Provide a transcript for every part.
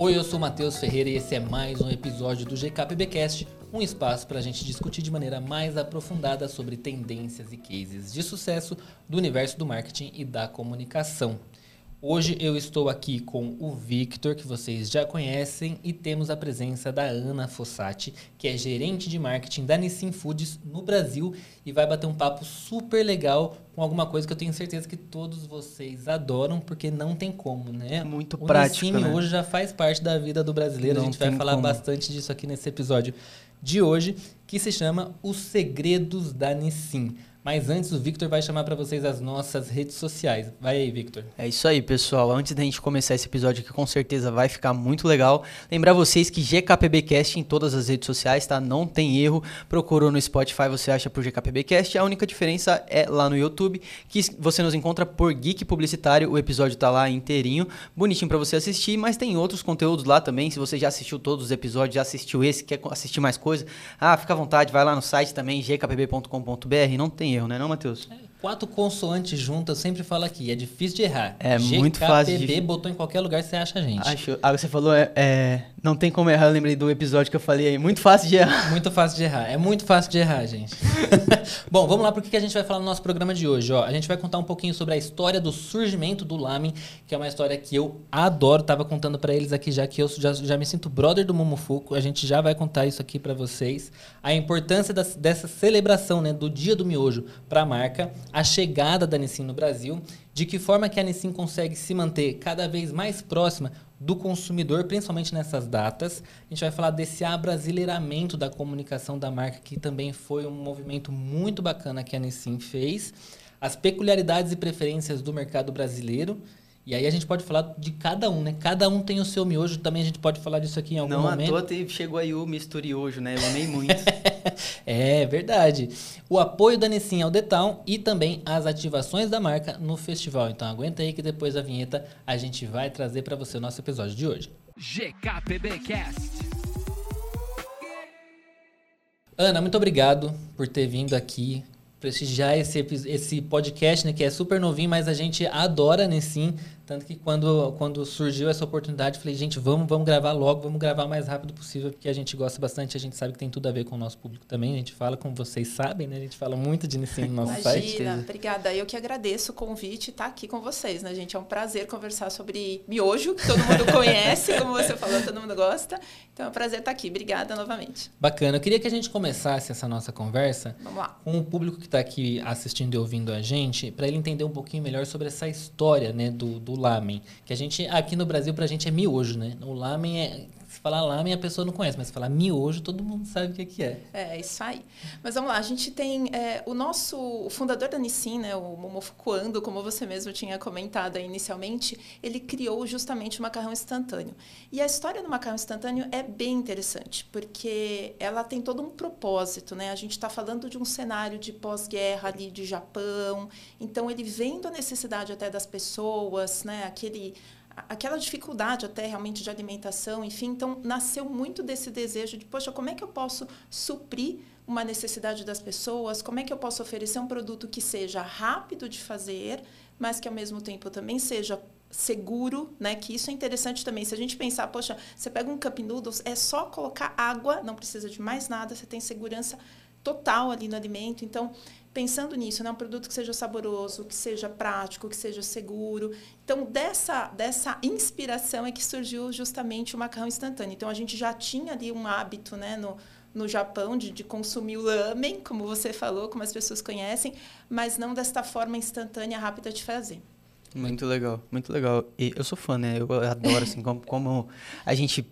Oi, eu sou Matheus Ferreira e esse é mais um episódio do GKPBcast, um espaço para a gente discutir de maneira mais aprofundada sobre tendências e cases de sucesso do universo do marketing e da comunicação. Hoje eu estou aqui com o Victor, que vocês já conhecem, e temos a presença da Ana Fossati, que é gerente de marketing da Nissin Foods no Brasil e vai bater um papo super legal com alguma coisa que eu tenho certeza que todos vocês adoram, porque não tem como, né? Muito o prático, Nissin né? hoje já faz parte da vida do brasileiro, Não a gente vai falar como. bastante disso aqui nesse episódio de hoje, que se chama Os Segredos da Nissin. Mas antes, o Victor vai chamar para vocês as nossas redes sociais. Vai aí, Victor. É isso aí, pessoal. Antes da gente começar esse episódio aqui, com certeza vai ficar muito legal. Lembrar vocês que GKPBcast em todas as redes sociais, tá? Não tem erro. Procurou no Spotify, você acha por GKPBcast. A única diferença é lá no YouTube, que você nos encontra por Geek Publicitário. O episódio tá lá inteirinho, bonitinho pra você assistir, mas tem outros conteúdos lá também. Se você já assistiu todos os episódios, já assistiu esse, quer assistir mais coisa, ah, fica à vontade, vai lá no site também, gkpb.com.br. Não tem erro, né, não, Matheus? Quatro consoantes juntas, eu sempre falo aqui, é difícil de errar. É muito fácil de- GKPB botou em qualquer lugar, você acha a gente. Acho. Ah, você falou, é, é, não tem como errar. Eu lembrei do episódio que eu falei aí. Muito fácil de errar. Muito fácil de errar. É muito fácil de errar, gente. Bom, vamos lá para o que a gente vai falar no nosso programa de hoje. Ó, a gente vai contar um pouquinho sobre a história do surgimento do lamen, que é uma história que eu adoro. Tava contando para eles aqui já que eu já, já me sinto brother do Momofuku. A gente já vai contar isso aqui para vocês. A importância das- dessa celebração, né, do Dia do Miojo para a marca, a chegada da Nissin no Brasil, de que forma que a Nissin consegue se manter cada vez mais próxima do consumidor, principalmente nessas datas. A gente vai falar desse abrasileiramento da comunicação da marca, que também foi um movimento muito bacana que a Nissin fez. As peculiaridades e preferências do mercado brasileiro. E aí a gente pode falar de cada um, né? Cada um tem o seu miojo. Também a gente pode falar disso aqui em algum não momento. à toa teve- chegou aí o Misturiojo, né? Eu amei muito. É verdade. O apoio da Nissin ao The Town e também as ativações da marca no festival. Então aguenta aí que depois da vinheta a gente vai trazer para você o nosso episódio de hoje. GKPBcast. Ana, muito obrigado por ter vindo aqui prestigiar esse, esse podcast, né, que é super novinho, mas a gente adora a Nissin. Tanto que quando, quando surgiu essa oportunidade, falei, gente, vamos, vamos gravar logo, vamos gravar o mais rápido possível, porque a gente gosta bastante, a gente sabe que tem tudo a ver com o nosso público também. A gente fala, como vocês sabem, né? A gente fala muito de Nissin no nosso site. Imagina, obrigada. Eu que agradeço o convite e estar aqui com vocês, né, gente? É um prazer conversar sobre miojo, que todo mundo conhece, como você falou, todo mundo gosta. Então é um prazer estar aqui. Obrigada novamente. Bacana. Eu queria que a gente começasse essa nossa conversa com o público que está aqui assistindo e ouvindo a gente, para ele entender um pouquinho melhor sobre essa história, né, do, do lamen. Que a gente, aqui no Brasil, pra gente é miojo, né? O lamen é... Se falar lamen, a pessoa não conhece, mas se falar miojo, todo mundo sabe o que que é. É, isso aí. Mas vamos lá, a gente tem é, o nosso o fundador da Nissin, né, o Momofuku Ando, como você mesmo tinha comentado inicialmente, ele criou justamente o macarrão instantâneo. E a história do macarrão instantâneo é bem interessante, porque ela tem todo um propósito, né? A gente está falando de um cenário de pós-guerra ali de Japão, então ele vendo a necessidade até das pessoas, né, aquele aquela dificuldade até realmente de alimentação, enfim, então nasceu muito desse desejo de, poxa, como é que eu posso suprir uma necessidade das pessoas? Como é que eu posso oferecer um produto que seja rápido de fazer, mas que ao mesmo tempo também seja seguro, né? Que isso é interessante também. Se a gente pensar, poxa, você pega um cup noodles, é só colocar água, não precisa de mais nada, você tem segurança total ali no alimento. Então, pensando nisso, né, um produto que seja saboroso, que seja prático, que seja seguro. Então, dessa, dessa inspiração é que surgiu justamente o macarrão instantâneo. Então, a gente já tinha ali um hábito né, no, no Japão de, de consumir o lamen, como você falou, como as pessoas conhecem, mas não desta forma instantânea, rápida de fazer. muito legal, muito legal. E eu sou fã, né? Eu adoro, assim, como, como a gente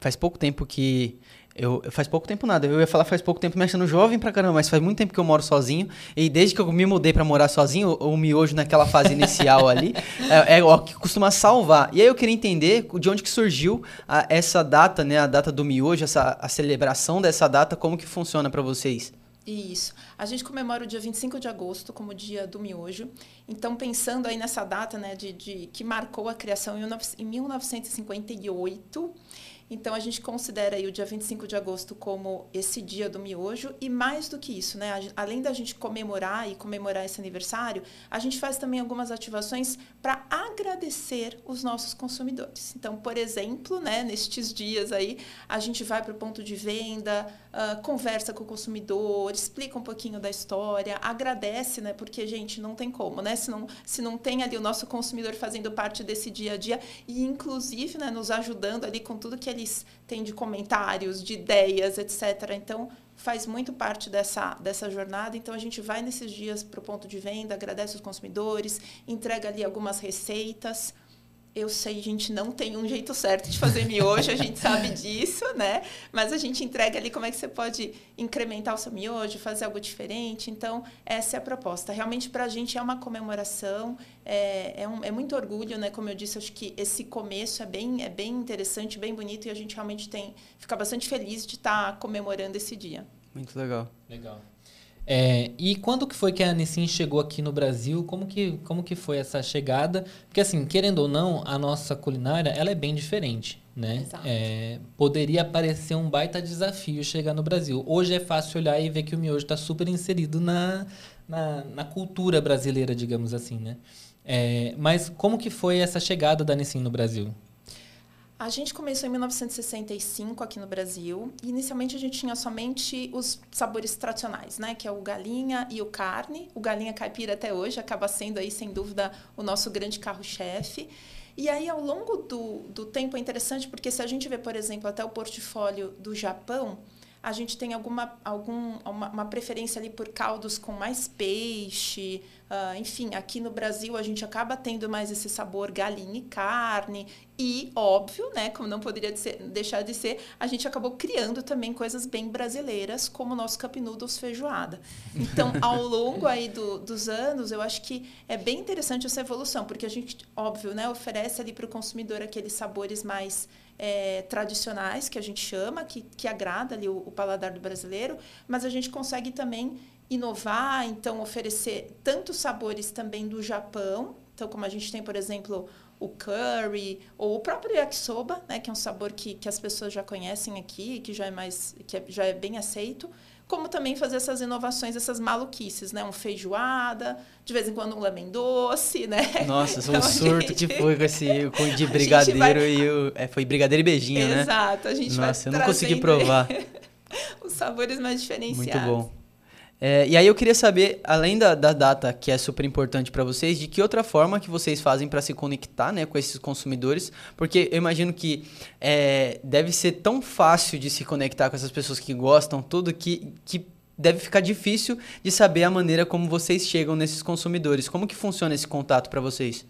faz pouco tempo que. Eu, faz pouco tempo nada. Eu ia falar faz pouco tempo me achando jovem pra caramba, mas faz muito tempo que eu moro sozinho. E desde que eu me mudei pra morar sozinho, o, o miojo naquela fase inicial ali é, é o que costuma salvar. E aí eu queria entender de onde que surgiu a- essa data, né? A data do miojo, essa, a celebração dessa data, como que funciona pra vocês? Isso. A gente comemora o dia 25 de agosto como dia do miojo. Então, pensando aí nessa data, né, de, de que marcou a criação em 1958, então, a gente considera aí o dia 25 de agosto como esse dia do miojo. E mais do que isso, né? além da gente comemorar e comemorar esse aniversário, a gente faz também algumas ativações para agradecer os nossos consumidores. Então, por exemplo, né, nestes dias aí, a gente vai para o ponto de venda, uh, conversa com o consumidor, explica um pouquinho da história, agradece, né? Porque, gente, não tem como, né? Se não, se não tem ali o nosso consumidor fazendo parte desse dia a dia e, inclusive, né, nos ajudando ali com tudo que ele eles têm de comentários, de ideias, etc. Então, faz muito parte dessa, dessa jornada. Então, a gente vai nesses dias para o ponto de venda, agradece os consumidores, entrega ali algumas receitas eu sei, a gente não tem um jeito certo de fazer miojo, a gente sabe disso, né? Mas a gente entrega ali como é que você pode incrementar o seu miojo, fazer algo diferente. Então, essa é a proposta. Realmente, para a gente é uma comemoração, é, é, um, é, muito orgulho, né? Como eu disse, acho que esse começo é bem, é bem interessante, bem bonito e a gente realmente tem fica bastante feliz de estar tá comemorando esse dia. Muito legal. Legal. É, e quando que foi que a Nissin chegou aqui no Brasil? Como que, como que foi essa chegada? Porque assim, querendo ou não, a nossa culinária ela é bem diferente, né? É, poderia parecer um baita desafio chegar no Brasil. Hoje é fácil olhar e ver que o miojo está super inserido na, na, na, cultura brasileira, digamos assim, né? É, mas como que foi essa chegada da Nissin no Brasil? A gente começou em 1965 aqui no Brasil. Inicialmente a gente tinha somente os sabores tradicionais, né? Que é o galinha e o carne. O galinha caipira até hoje acaba sendo aí, sem dúvida, o nosso grande carro-chefe. E aí, ao longo do, do tempo, é interessante porque se a gente vê, por exemplo, até o portfólio do Japão, a gente tem alguma algum, uma, uma preferência ali por caldos com mais peixe, Uh, enfim, aqui no Brasil a gente acaba tendo mais esse sabor galinha e carne. E, óbvio, né, como não poderia ser, deixar de ser, a gente acabou criando também coisas bem brasileiras, como o nosso Cup Noodles feijoada. Então, ao longo aí do, dos anos, eu acho que é bem interessante essa evolução, porque a gente, óbvio, né, oferece ali para o consumidor aqueles sabores mais é, tradicionais, que a gente chama, que, que agrada ali o, o paladar do brasileiro, mas a gente consegue também inovar, então oferecer tantos sabores também do Japão, então como a gente tem, por exemplo, o curry ou o próprio yakisoba, né, que é um sabor que, que as pessoas já conhecem aqui, que já é mais que é, já é bem aceito, como também fazer essas inovações, essas maluquices, né, um feijoada, de vez em quando um lemon doce, né? Nossa, então, um surto gente... que foi com esse com de brigadeiro vai... e o é, foi brigadeiro e beijinho, Exato, né? Exato, a gente Nossa, vai eu não consegui provar. os sabores mais diferenciados. Muito bom. É, e aí eu queria saber, além da, da data que é super importante para vocês, de que outra forma que vocês fazem para se conectar né, com esses consumidores? Porque eu imagino que é, deve ser tão fácil de se conectar com essas pessoas que gostam tudo que, que deve ficar difícil de saber a maneira como vocês chegam nesses consumidores. Como que funciona esse contato para vocês?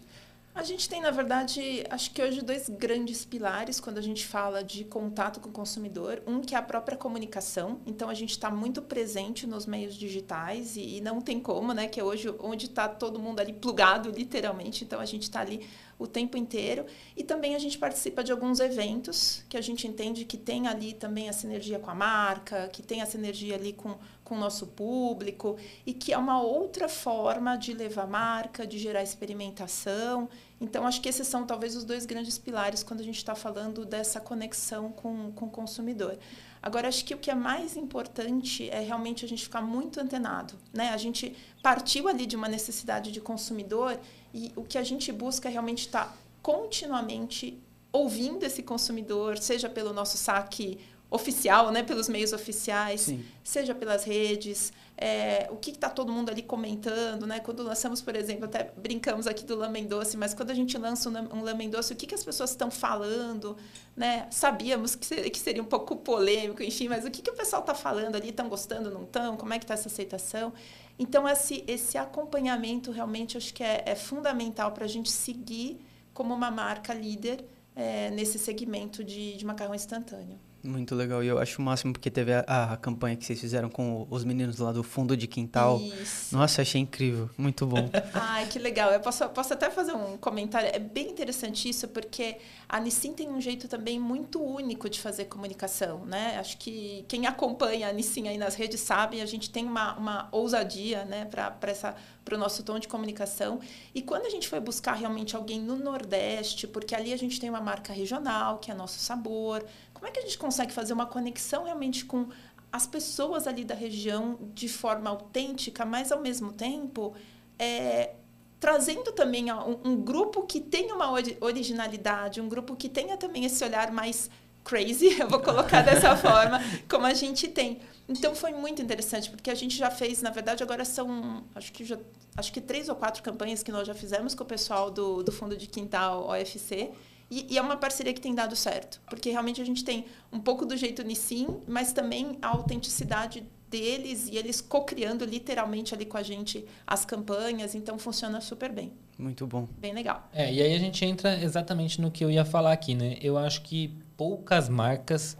A gente tem, na verdade, acho que hoje dois grandes pilares quando a gente fala de contato com o consumidor. Um que é a própria comunicação. Então, a gente está muito presente nos meios digitais e, e, não tem como, né? Que é hoje onde está todo mundo ali plugado, literalmente. Então, a gente está ali o tempo inteiro. E também a gente participa de alguns eventos que a gente entende que tem ali também a sinergia com a marca, que tem a sinergia ali com, com o nosso público e que é uma outra forma de levar marca, de gerar experimentação. Então, acho que esses são talvez os dois grandes pilares quando a gente está falando dessa conexão com, com o consumidor. Agora, acho que o que é mais importante é realmente a gente ficar muito antenado. Né? A gente partiu ali de uma necessidade de consumidor e o que a gente busca é realmente estar tá continuamente ouvindo esse consumidor, seja pelo nosso saque oficial, né, pelos meios oficiais, Sim. seja pelas redes, é, o que está todo mundo ali comentando, né? Quando lançamos, por exemplo, até brincamos aqui do Lamen Doce, mas quando a gente lança um, um Lamen Doce, o que, que as pessoas estão falando, né? Sabíamos que seria, que seria um pouco polêmico, enfim, mas o que, que o pessoal está falando ali? Estão gostando, não estão? Como é que está essa aceitação? Então, esse, esse acompanhamento realmente acho que é, é fundamental para a gente seguir como uma marca líder é, nesse segmento de, de macarrão instantâneo. Muito legal. E eu acho o máximo porque teve a, a campanha que vocês fizeram com os meninos lá do fundo de quintal. Isso. Nossa, achei incrível. Muito bom. Ai, que legal. Eu posso, posso até fazer um comentário. É bem interessante isso, porque a Nissin tem um jeito também muito único de fazer comunicação, né? Acho que quem acompanha a Nissin aí nas redes sabe, a gente tem uma, uma ousadia, né, para o nosso tom de comunicação. E quando a gente foi buscar realmente alguém no Nordeste, porque ali a gente tem uma marca regional, que é nosso sabor, como é que a gente consegue fazer uma conexão realmente com as pessoas ali da região de forma autêntica, mas ao mesmo tempo é, trazendo também um, um, grupo que tenha uma originalidade, um grupo que tenha também esse olhar mais crazy, eu vou colocar dessa forma, como a gente tem. Então foi muito interessante, porque a gente já fez, na verdade, agora são acho que já, acho que três ou quatro campanhas que nós já fizemos com o pessoal do, do Fundo de Quintal OFC. E, e, é uma parceria que tem dado certo, porque realmente a gente tem um pouco do jeito Nissin, mas também a autenticidade deles e eles co-criando literalmente ali com a gente as campanhas, então funciona super bem. Muito bom. Bem legal. É, e aí a gente entra exatamente no que eu ia falar aqui, né? Eu acho que poucas marcas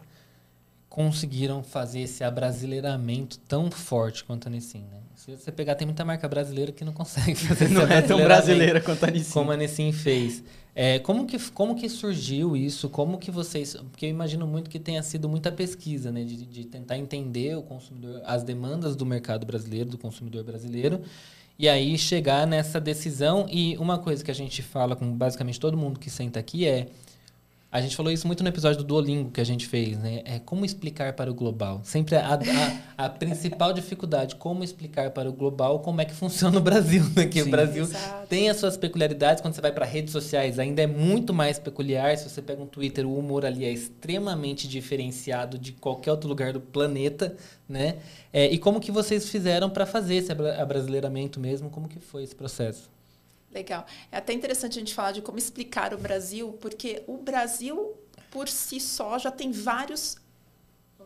conseguiram fazer esse abrasileiramento tão forte quanto a Nissin, né? Se você pegar, tem muita marca brasileira que não consegue fazer Não é tão brasileira quanto a Nissin. Como a Nissin fez. É, como, que, como que surgiu isso? Como que vocês... Porque eu imagino muito que tenha sido muita pesquisa, né? De, de tentar entender o consumidor, as demandas do mercado brasileiro, do consumidor brasileiro. E aí chegar nessa decisão. E uma coisa que a gente fala com basicamente todo mundo que senta aqui é a gente falou isso muito no episódio do Duolingo que a gente fez, né? É como explicar para o global. Sempre a, a, a principal dificuldade, como explicar para o global como é que funciona o Brasil, né? Que Sim. o Brasil Exato. tem as suas peculiaridades. Quando você vai para redes sociais, ainda é muito mais peculiar. Se você pega um Twitter, o humor ali é extremamente diferenciado de qualquer outro lugar do planeta, né? É, e como que vocês fizeram para fazer esse abrasileiramento mesmo? Como que foi esse processo? Legal. É até interessante a gente falar de como explicar o Brasil, porque o Brasil, por si só, já tem vários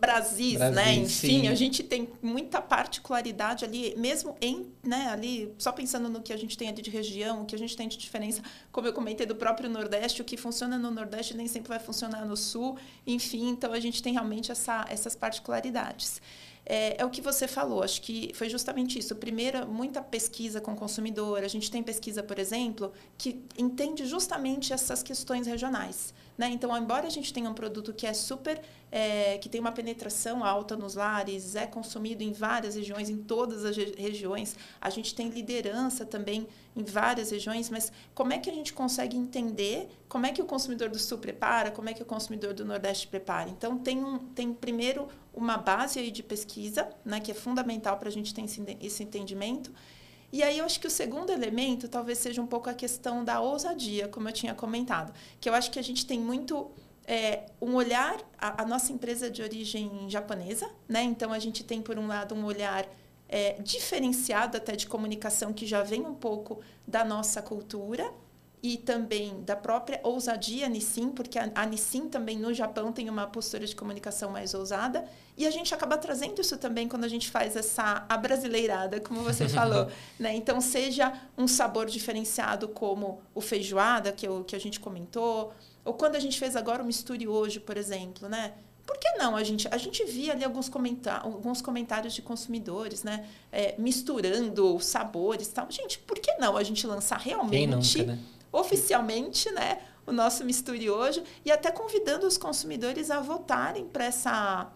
Brasis, Brasil, né? Enfim, sim. a gente tem muita particularidade ali, mesmo em, né, ali, só pensando no que a gente tem ali de região, o que a gente tem de diferença, como eu comentei do próprio Nordeste, o que funciona no Nordeste nem sempre vai funcionar no Sul, enfim, então a gente tem realmente essa, essas particularidades é, é, o que você falou. Acho que foi justamente isso. Primeiro, muita pesquisa com o consumidor. A gente tem pesquisa, por exemplo, que entende justamente essas questões regionais. Né? Então, embora a gente tenha um produto que é super, é, que tem uma penetração alta nos lares, é consumido em várias regiões, em todas as regiões, a gente tem liderança também em várias regiões, mas como é que a gente consegue entender como é que o consumidor do Sul prepara, como é que o consumidor do Nordeste prepara? Então, tem, um, tem primeiro uma base aí de pesquisa, né, que é fundamental para a gente ter esse, esse entendimento, e aí eu acho que o segundo elemento talvez seja um pouco a questão da ousadia, como eu tinha comentado, que eu acho que a gente tem muito é, um olhar, a, a, nossa empresa é de origem japonesa, né? Então a gente tem por um lado um olhar é, diferenciado até de comunicação que já vem um pouco da nossa cultura e também da própria ousadia Nissin, porque a, a Nissin também no Japão tem uma postura de comunicação mais ousada, e a gente acaba trazendo isso também quando a gente faz essa abrasileirada, como você falou, né? Então, seja um sabor diferenciado como o feijoada, que, eu, que a gente comentou, ou quando a gente fez agora o misture hoje, por exemplo, né? Por que não? A gente, a gente via ali alguns, comentar, alguns comentários de consumidores, né? É, misturando sabores e tal. Gente, por que não a gente lançar realmente... Nunca, né? Oficialmente né, o nosso Misture hoje e até convidando os consumidores a votarem para essa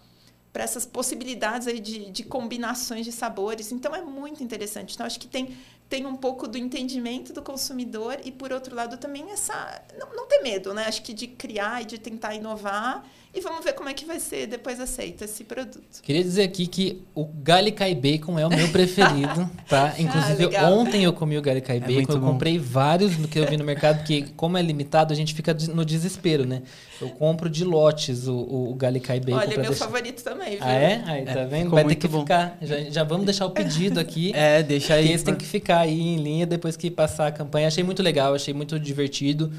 para essas possibilidades aí de, de combinações de sabores. Então, é muito interessante. Então, acho que tem, tem um pouco do entendimento do consumidor e, por outro lado, também essa... Não, não ter medo, né? Acho que de criar e de tentar inovar e vamos ver como é que vai ser depois aceito esse produto. Queria dizer aqui que o Galicai Bacon é o meu preferido, tá? Ah, Inclusive, ah, ontem eu comi o Galicai é Bacon, eu comprei vários no que eu vi no mercado, porque como é limitado, a gente fica no desespero, né? Eu compro de lotes o, o, o Galicai Bacon. Olha, meu deixar... favorito também, viu? Ah, é? Aí, tá é, vendo? Vai ter que bom. ficar. Já, já vamos deixar o pedido aqui. é, deixa aí. Esse pra... tem que ficar aí em linha depois que passar a campanha. Achei muito legal, achei muito divertido.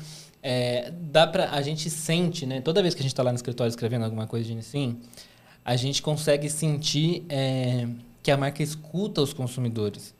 É, dá pra, a gente sente, né? Toda vez que a gente está lá no escritório escrevendo alguma coisa assim, a gente consegue sentir é, que a marca escuta os consumidores.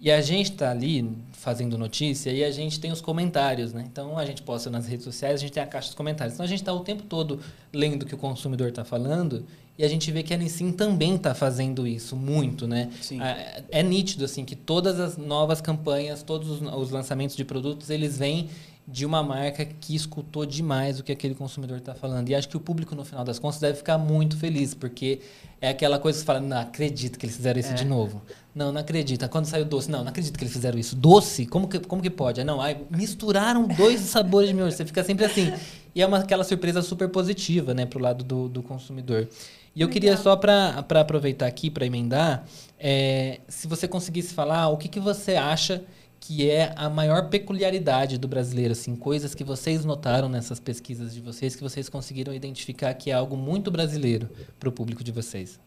E a gente tá ali fazendo notícia e a gente tem os comentários, né? Então a gente posta nas redes sociais, a gente tem a caixa de comentários. Então a gente está o tempo todo lendo o que o consumidor está falando e a gente vê que a Nissin também está fazendo isso muito, né? Sim. É, é nítido assim que todas as novas campanhas, todos os, os lançamentos de produtos, eles vêm de uma marca que escutou demais o que aquele consumidor está falando. E acho que o público, no final das contas, deve ficar muito feliz, porque é aquela coisa que você fala, não acredito que eles fizeram isso É. de novo. Não, não acredita. Quando saiu doce, não, não acredito que eles fizeram isso. Doce? Como que, como que pode? Ah, Não, ai, misturaram dois sabores de miojo. Você fica sempre assim. E é uma, aquela surpresa super positiva, né, pro lado do, do consumidor. E eu queria Legal. só para aproveitar aqui, para emendar, é, se você conseguisse falar o que, que você acha que é a maior peculiaridade do brasileiro, assim, coisas que vocês notaram nessas pesquisas de vocês, que vocês conseguiram identificar que é algo muito brasileiro para o público de vocês.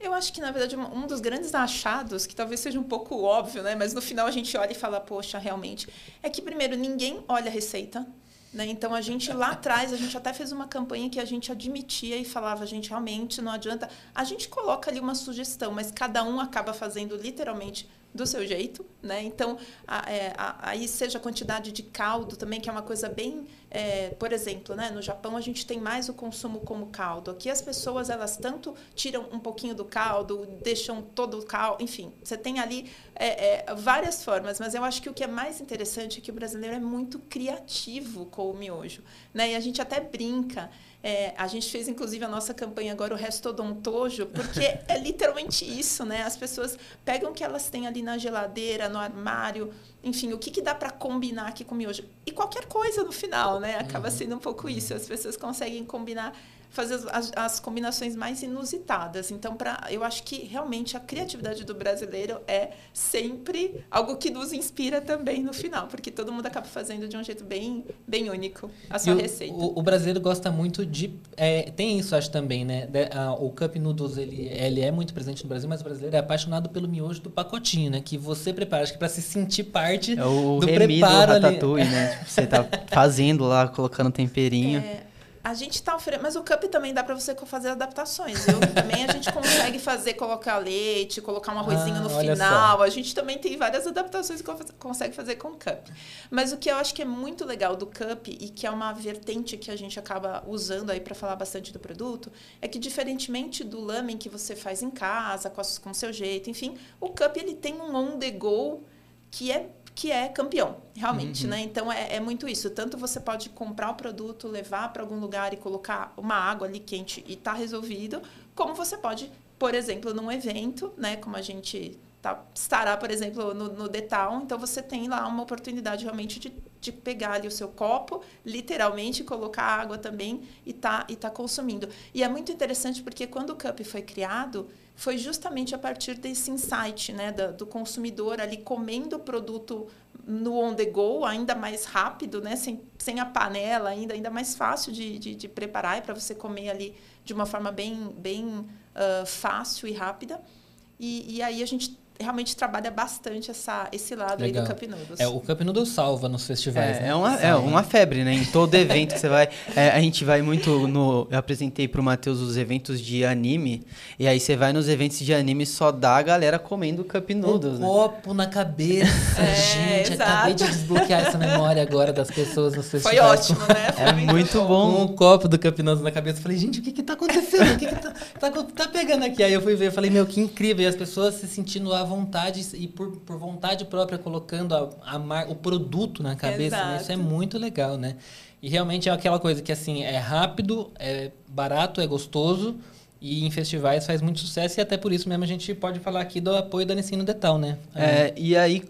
Eu acho que, na verdade, um um dos grandes achados, que talvez seja um pouco óbvio, né? Mas no final a gente olha e fala, poxa, realmente. É que, primeiro, ninguém olha a receita. Né? Então, a gente lá atrás, a gente até fez uma campanha que a gente admitia e falava, gente, realmente não adianta. A gente coloca ali uma sugestão, mas cada um acaba fazendo literalmente do seu jeito, né? Então, a- é, a- aí seja a quantidade de caldo também, que é uma coisa bem, é, por exemplo, né? No Japão a gente tem mais o consumo como caldo. Aqui as pessoas elas tanto tiram um pouquinho do caldo, deixam todo o caldo, enfim, você tem ali é, é, várias formas. Mas eu acho que o que é mais interessante é que o brasileiro é muito criativo com o miojo, né? E a gente até brinca. É, a gente fez, inclusive, a nossa campanha agora, o Restodontojo, porque é literalmente isso, né? As pessoas pegam o que elas têm ali na geladeira, no armário, enfim, o que, que dá para combinar aqui com miojo. E qualquer coisa no final, né? Acaba sendo um pouco isso. As pessoas conseguem combinar, fazer as, as- as combinações mais inusitadas. Então, pra, eu acho que realmente a criatividade do brasileiro é sempre algo que nos inspira também no final, porque todo mundo acaba fazendo de um jeito bem, bem único a sua E o, receita. O, o brasileiro gosta muito de. é, tem isso, acho também, né? De- a- o Cup Noodles ele, ele é muito presente no Brasil, mas o brasileiro é apaixonado pelo miojo do pacotinho, né? Que você prepara, acho que para se sentir parte É o do Remy do preparo ali. Ratatouille, né? Tipo, você tá fazendo lá, colocando temperinho. É, a gente tá oferecendo, mas o cup também dá para você fazer adaptações, viu? Também a gente consegue fazer, colocar leite, colocar um arrozinho Ah, no final. A gente também tem várias adaptações que co- consegue fazer com o cup. Mas o que eu acho que é muito legal do cup e que é uma vertente que a gente acaba usando aí para falar bastante do produto, é que diferentemente do lamen que você faz em casa, com, o com seu jeito, enfim, o cup ele tem um on the go que é que é campeão, realmente, né? Então é, é muito isso. Tanto você pode comprar o produto, levar para algum lugar e colocar uma água ali quente e tá resolvido, como você pode, por exemplo, num evento, né? Como a gente tá, estará, por exemplo, no, no Town, então você tem lá uma oportunidade realmente de, de pegar ali o seu copo, literalmente colocar água também e tá, e tá consumindo. E é muito interessante porque quando o Cup foi criado, foi justamente a partir desse insight né, da- do consumidor ali comendo o produto no on the go, ainda mais rápido, né, sem, sem a panela, ainda, ainda mais fácil de, de, de preparar e para você comer ali de uma forma bem, bem ah, fácil e rápida. E, e aí a gente realmente trabalha bastante essa, esse lado aí Legal. do Cup Noodles. É, o Cup Noodles salva nos festivais, É, né? é uma, é uma febre, né? Em todo evento que você vai. é, a gente vai muito no. Eu apresentei pro Matheus os eventos de anime. E aí você vai nos eventos de anime só dá a galera comendo cup noodles. Um né? copo na cabeça, É, gente. exato. Acabei de desbloquear essa memória agora das pessoas nos Foi festivais. ótimo, né? Foi É muito Com bom. um copo do Cup Noodles na cabeça. Eu Falei, gente, o que que tá acontecendo? O que que tá, tá, tá pegando aqui? Aí eu fui ver, eu falei, meu, que incrível. E as pessoas se sentindo à vontade e por, por vontade própria colocando a, a mar- o produto na cabeça. né? Isso é muito legal, né? E realmente é aquela coisa que, assim, é rápido, é barato, é gostoso. E em festivais faz muito sucesso. E até por isso mesmo a gente pode falar aqui do apoio da Nissin no Detal, né? É, e aí,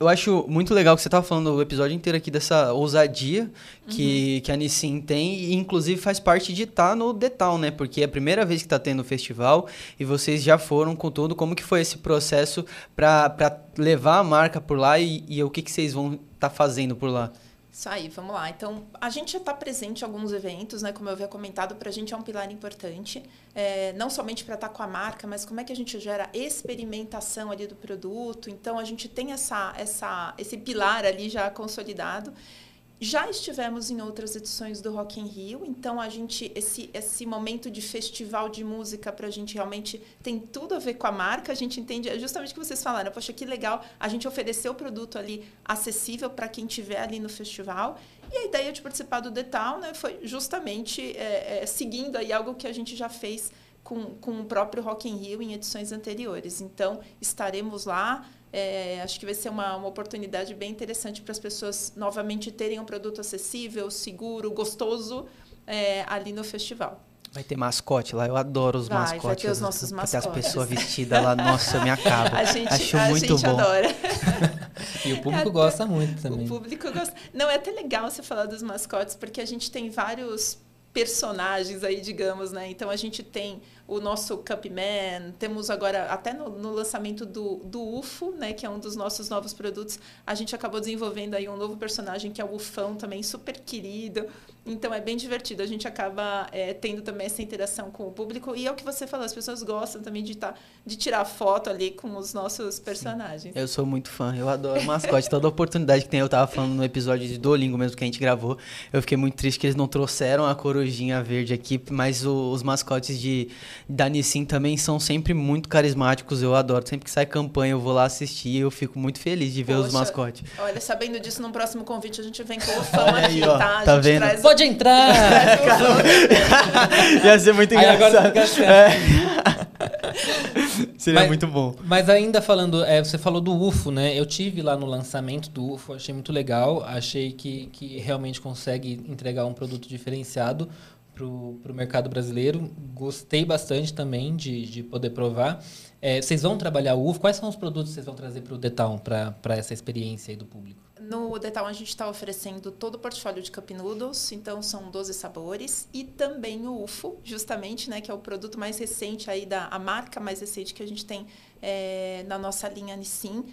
eu acho muito legal que você tava falando o episódio inteiro aqui dessa ousadia que, que a Nissin tem, e inclusive faz parte de estar no Detal, né? Porque é a primeira vez que tá tendo o festival e vocês já foram com tudo. Como que foi esse processo para levar a marca por lá e, e o que, que vocês vão estar fazendo por lá? Isso aí, vamos lá. Então, a gente já está presente em alguns eventos, né? Como eu havia comentado, para a gente é um pilar importante. É, não somente para estar com a marca, mas como é que a gente gera experimentação ali do produto. Então, a gente tem essa, essa, esse pilar ali já consolidado. Já estivemos em outras edições do Rock in Rio, então a gente esse esse momento de festival de música para a gente realmente tem tudo a ver com a marca. A gente entende é justamente o que vocês falaram. Poxa, que legal! A gente ofereceu o produto ali acessível para quem estiver ali no festival. E a ideia de participar do Detal, né, foi justamente é, é, seguindo aí algo que a gente já fez com, com o próprio Rock in Rio em edições anteriores. Então estaremos lá. É, acho que vai ser uma, uma oportunidade bem interessante para as pessoas novamente terem um produto acessível, seguro, gostoso é, ali no festival. Vai ter mascote lá, eu adoro os Vai, mascotes. vai ter os nossos Vai ter as mascotes. pessoas vestidas lá, nossa, eu me acabo. A gente, Acho a muito gente bom. adora. E o público Até- gosta muito também. O público gosta. Não, é até legal você falar dos mascotes, porque a gente tem vários personagens aí, digamos, né? Então a gente tem o nosso Cupman, temos agora, até no, no lançamento do, do UFO, né? Que é um dos nossos novos produtos, a gente acabou desenvolvendo aí um novo personagem que é o Ufão, também super querido. Então é bem divertido. A gente acaba é, tendo também essa interação com o público. E é o que você falou, as pessoas gostam também de, tá, de tirar foto ali com os nossos personagens. Eu sou muito fã, eu adoro mascote. Toda oportunidade que tem, eu tava falando no episódio de Duolingo mesmo que a gente gravou. Eu fiquei muito triste que eles não trouxeram a corujinha verde aqui, mas o- os mascotes de da Nissin também são sempre muito carismáticos. Eu adoro. Sempre que sai campanha, eu vou lá assistir e eu fico muito feliz de ver os Poxa, mascotes. Olha, sabendo disso, no próximo convite a gente vem com o fã aqui, aí, ó, tá? A tá gente vendo? Pode entrar! Ia ser muito Aí agora engraçado. É. Seria Mas- muito bom. Mas ainda falando, é, você falou do UFO, né? Eu tive lá no lançamento do UFO, achei muito legal, achei que, que realmente consegue entregar um produto diferenciado para o mercado brasileiro. Gostei bastante também de, de poder provar. É, vocês vão trabalhar o UFO? Quais são os produtos que vocês vão trazer para o Detal, para essa experiência aí do público? No Detal, a gente está oferecendo todo o portfólio de Cup Noodles, então são 12 sabores, e também o UFO, justamente, né, que é o produto mais recente aí, da, a marca mais recente que a gente tem é, na nossa linha Nissin.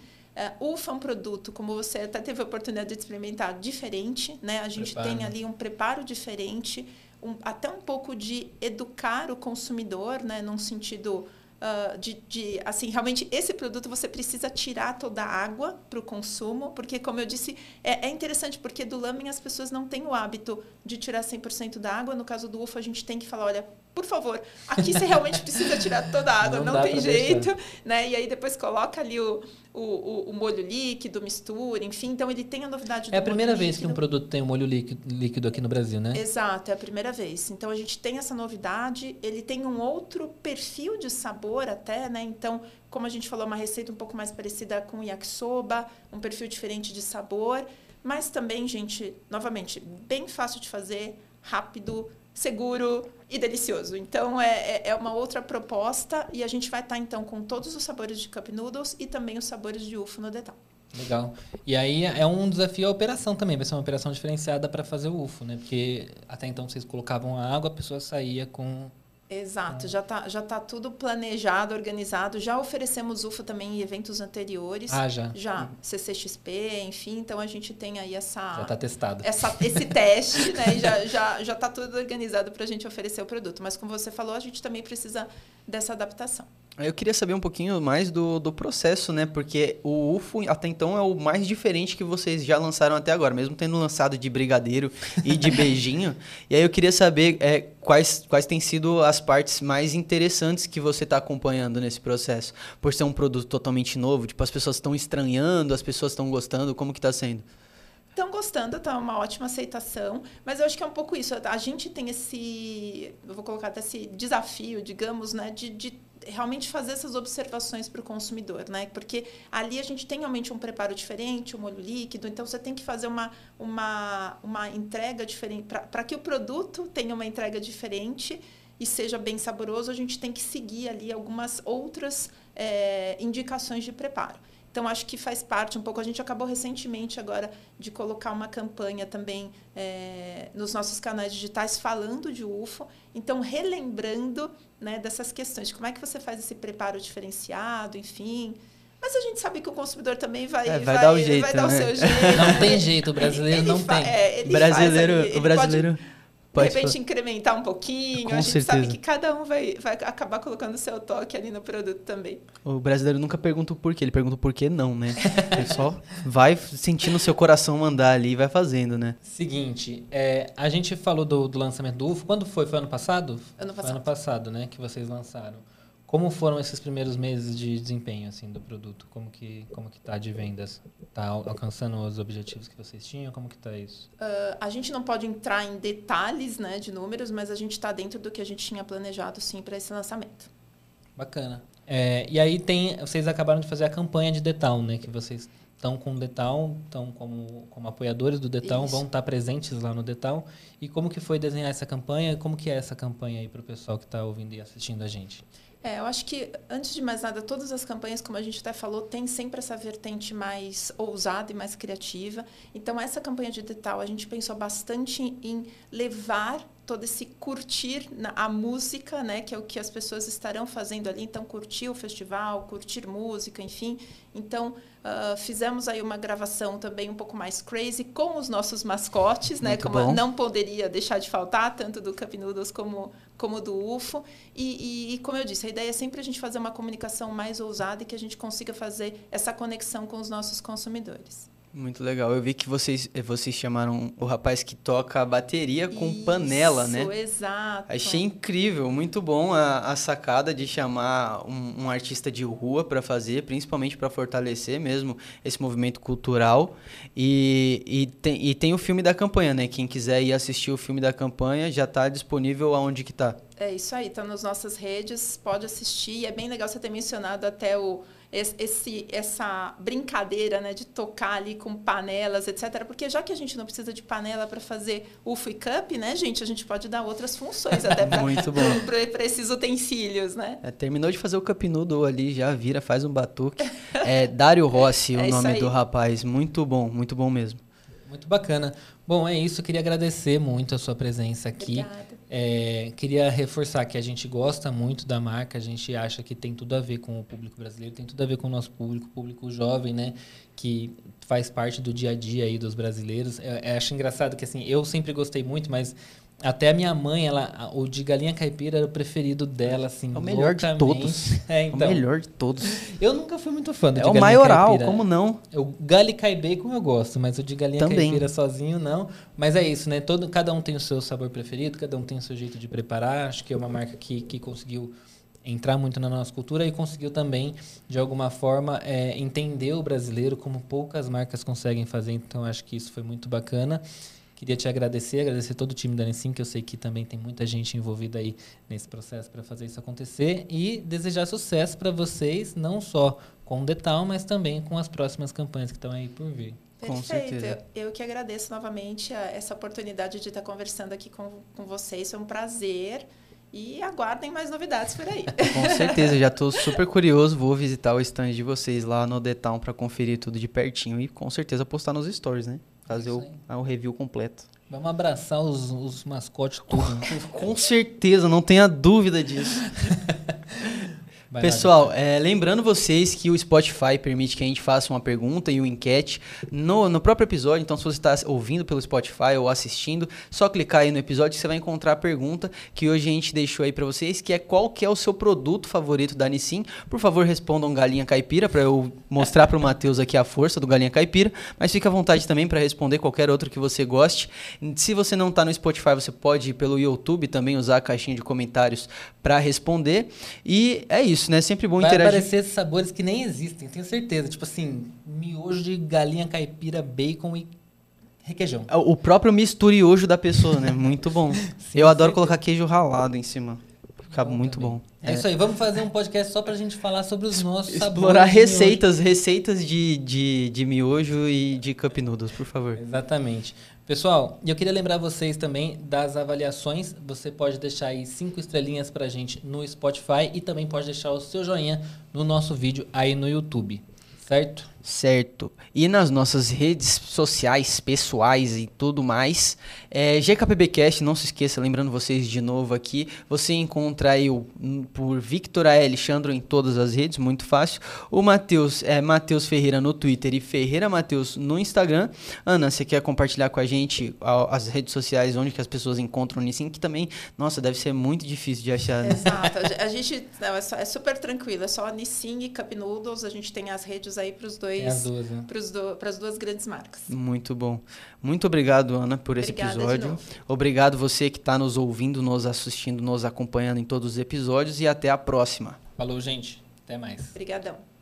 O UFO é um produto, como você até teve a oportunidade de experimentar, diferente, né? A gente Preparo. tem ali um preparo diferente, um- até um pouco de educar o consumidor, né, num sentido ah, de, de, assim, realmente esse produto você precisa tirar toda a água para o consumo, porque, como eu disse, é, é interessante porque do lamen as pessoas não têm o hábito de tirar 100% da água. No caso do UFO, a gente tem que falar, olha, por favor, aqui você realmente precisa tirar toda a água, Não não, tem jeito, né? E aí depois coloca ali o, o, o, molho líquido, mistura, enfim. Então, ele tem a novidade do É a primeira vez que um produto tem um molho líquido, aqui no Brasil, né? Exato, é a primeira vez. Então a gente tem essa novidade, ele tem um outro perfil de sabor até, né? Então, como a gente falou, uma receita um pouco mais parecida com o yakisoba, um perfil diferente de sabor, mas também, gente, novamente, bem fácil de fazer, rápido, seguro e delicioso. Então é, é- é uma outra proposta e a gente vai estar então com todos os sabores de cup noodles e também os sabores de UFO no detalhe. Legal. E aí é um desafio a operação também, vai ser uma operação diferenciada para fazer o UFO, né? Porque até então vocês colocavam a água, a pessoa saía com Exato, já está já tá tudo planejado, organizado. Já oferecemos UFO também em eventos anteriores. Ah, já. Já, CCXP, enfim, então a gente tem aí essa, Já tá testado. essa esse teste, né? Já já já está tudo organizado para a gente oferecer o produto. Mas como você falou, a gente também precisa dessa adaptação. Eu queria saber um pouquinho mais do, do processo, né? Porque o UFO até então é o mais diferente que vocês já lançaram até agora, mesmo tendo lançado de brigadeiro e de beijinho. E aí eu queria saber é, quais, quais têm sido as partes mais interessantes que você está acompanhando nesse processo. Por ser um produto totalmente novo, tipo, as pessoas estão estranhando, as pessoas estão gostando, como que está sendo? Estão gostando, tá uma ótima aceitação, mas eu acho que é um pouco isso. A gente tem esse, eu vou colocar até esse desafio, digamos, né, de, de realmente fazer essas observações para o consumidor, né? Porque ali a gente tem realmente um preparo diferente, um molho líquido, então você tem que fazer uma, uma, uma entrega diferente. Para que o produto tenha uma entrega diferente e seja bem saboroso, a gente tem que seguir ali algumas outras eh, indicações de preparo. Então, acho que faz parte um pouco. A gente acabou recentemente agora de colocar uma campanha também eh, nos nossos canais digitais falando de UFO. Então, relembrando né, dessas questões de como é que você faz esse preparo diferenciado, enfim. Mas a gente sabe que o consumidor também vai, É, vai dar o jeito, vai dar o né? seu jeito. Não tem jeito, o brasileiro Ele não fa- tem. é, ele brasileiro, faz ele o brasileiro. pode Pode repente falar. incrementar um pouquinho. Com a gente certeza. sabe que cada um vai, vai acabar colocando o seu toque ali no produto também. O brasileiro nunca pergunta o porquê, ele pergunta o porquê não, né? Ele só vai sentindo o seu coração mandar ali e vai fazendo, né? Seguinte, é, a gente falou do, do lançamento do UFO. Quando foi? Foi ano passado? Ano Foi passado. ano passado, né? Que vocês lançaram. Como foram esses primeiros meses de desempenho assim do produto? Como que como que tá de vendas? Tá al- alcançando os objetivos que vocês tinham? Como que tá isso? Ah, a gente não pode entrar em detalhes né, de números, mas a gente está dentro do que a gente tinha planejado sim para esse lançamento. Bacana. É, e aí tem, vocês acabaram de fazer a campanha de Detal, né? Que vocês estão com o Detal, estão como, como apoiadores do Detal, Isso. vão estar presentes lá no Detal. E como que foi desenhar essa campanha? Como que é essa campanha aí para o pessoal que está ouvindo e assistindo a gente? É, eu acho que, antes de mais nada, todas as campanhas, como a gente até falou, tem sempre essa vertente mais ousada e mais criativa. Então, essa campanha de Detal, a gente pensou bastante em levar todo esse curtir a música, né, que é o que as pessoas estarão fazendo ali. Então, curtir o festival, curtir música, enfim. Então, ah, fizemos aí uma gravação também um pouco mais crazy com os nossos mascotes, né, Muito como bom. não poderia deixar de faltar, tanto do Cup Noodles como, como do UFO. E, e- e, como eu disse, a ideia é sempre a gente fazer uma comunicação mais ousada e que a gente consiga fazer essa conexão com os nossos consumidores. Muito legal. Eu vi que vocês, eh, vocês chamaram o rapaz que toca a bateria com panela, né? Isso, exato. Achei incrível, muito bom a, a sacada de chamar um, um artista de rua para fazer, principalmente para fortalecer mesmo esse movimento cultural. E, e, tem, e tem o filme da campanha, né? Quem quiser ir assistir o filme da campanha já está disponível aonde que tá. É isso aí, tá nas nossas redes, pode assistir. E é bem legal você ter mencionado até o, esse, essa brincadeira né, de tocar ali com panelas, etc. Porque já que a gente não precisa de panela para fazer UFO e cup, né, gente? A gente pode dar outras funções até Muito bom. para esses utensílios, né? É, terminou de fazer o cup noodle ali, já vira, faz um batuque. É Dário Rossi É o nome aí. do rapaz, muito bom, muito bom mesmo. Muito bacana. Bom, é isso. Queria agradecer muito a sua presença aqui. Obrigada. É, queria reforçar que a gente gosta muito da marca, a gente acha que tem tudo a ver com o público brasileiro, tem tudo a ver com o nosso público, público jovem, né? Que faz parte do dia a dia aí dos brasileiros. Eu, eu acho engraçado que assim, eu sempre gostei muito, mas até a minha mãe, ela, o de galinha caipira era o preferido dela, assim. É o melhor de loucamente. todos. É, então. O melhor de todos. Eu nunca fui muito fã do É de o galinha maioral, caipira. como não? O galho cai bacon eu gosto, mas o de galinha Também. caipira sozinho não. Mas é isso, né? Todo, cada um tem o seu sabor preferido, cada um tem o seu jeito de preparar. Acho que é uma marca que, que conseguiu entrar muito na nossa cultura e conseguiu também, de alguma forma, é, entender o brasileiro como poucas marcas conseguem fazer. Então, acho que isso foi muito bacana. Queria te agradecer, agradecer todo o time da Nessim, que eu sei que também tem muita gente envolvida aí nesse processo para fazer isso acontecer e desejar sucesso para vocês, não só com o Detal, mas também com as próximas campanhas que estão aí por vir. Com Perfeito. certeza. Eu, eu que agradeço novamente a- essa oportunidade de estar conversando aqui com, com vocês. Foi um prazer. E aguardem mais novidades por aí. Com certeza, já tô super curioso. Vou visitar o stand de vocês lá no The Town pra conferir tudo de pertinho e com certeza postar nos stories, né? Fazer o, o review completo. Vamos abraçar os, os mascotes tudo. né? Com certeza, não tenha dúvida disso. Vai Pessoal, é, lembrando vocês que o Spotify permite que a gente faça uma pergunta e uma enquete no, no próprio episódio. Então, se você está ouvindo pelo Spotify ou assistindo, só clicar aí no episódio que você vai encontrar a pergunta que hoje a gente deixou aí para vocês, que é qual que é o seu produto favorito da Nissin. Por favor, respondam Galinha Caipira para eu mostrar para o Matheus aqui a força do Galinha Caipira. Mas fique à vontade também para responder qualquer outro que você goste. Se você não está no Spotify, você pode ir pelo YouTube também usar a caixinha de comentários para responder. E é isso, né? Sempre bom Vai interagir. aparecer esses sabores que nem existem, tenho certeza. Tipo assim, miojo de galinha caipira, bacon e requeijão. O próprio misturiojo da pessoa, né? Muito bom. Sim, Eu adoro certeza. colocar queijo ralado em cima. Fica muito também. bom. É, isso aí, vamos fazer um podcast só pra gente falar sobre os nossos sabores. Explorar de miojo. receitas, receitas de, de, de miojo e de cup noodles, por favor. Exatamente. Pessoal, eu queria lembrar vocês também das avaliações. Você pode deixar aí cinco estrelinhas pra gente no Spotify e também pode deixar o seu joinha no nosso vídeo aí no YouTube. Certo? Certo. E nas nossas redes sociais, pessoais e tudo mais, é, GKPBcast, não se esqueça, lembrando vocês de novo aqui, você encontra eu por Victor A. Alexandro em todas as redes, muito fácil. O Matheus é Matheus Ferreira no Twitter e Ferreira Matheus no Instagram. Ana, você quer compartilhar com a gente as redes sociais onde que as pessoas encontram Nissin, que também, nossa, deve ser muito difícil de achar. né? Exato. A ge- A gente não, é, só- é super tranquilo. É só Nissin e Cup Noodles. A gente tem as redes aí para os dois, É as duas, né? para as duas grandes marcas. Muito bom. Muito obrigado, Ana, por esse Obrigada de episódio. novo. Obrigado você que está nos ouvindo, nos assistindo, nos acompanhando em todos os episódios e até a próxima. Falou, gente. Até mais. Obrigadão.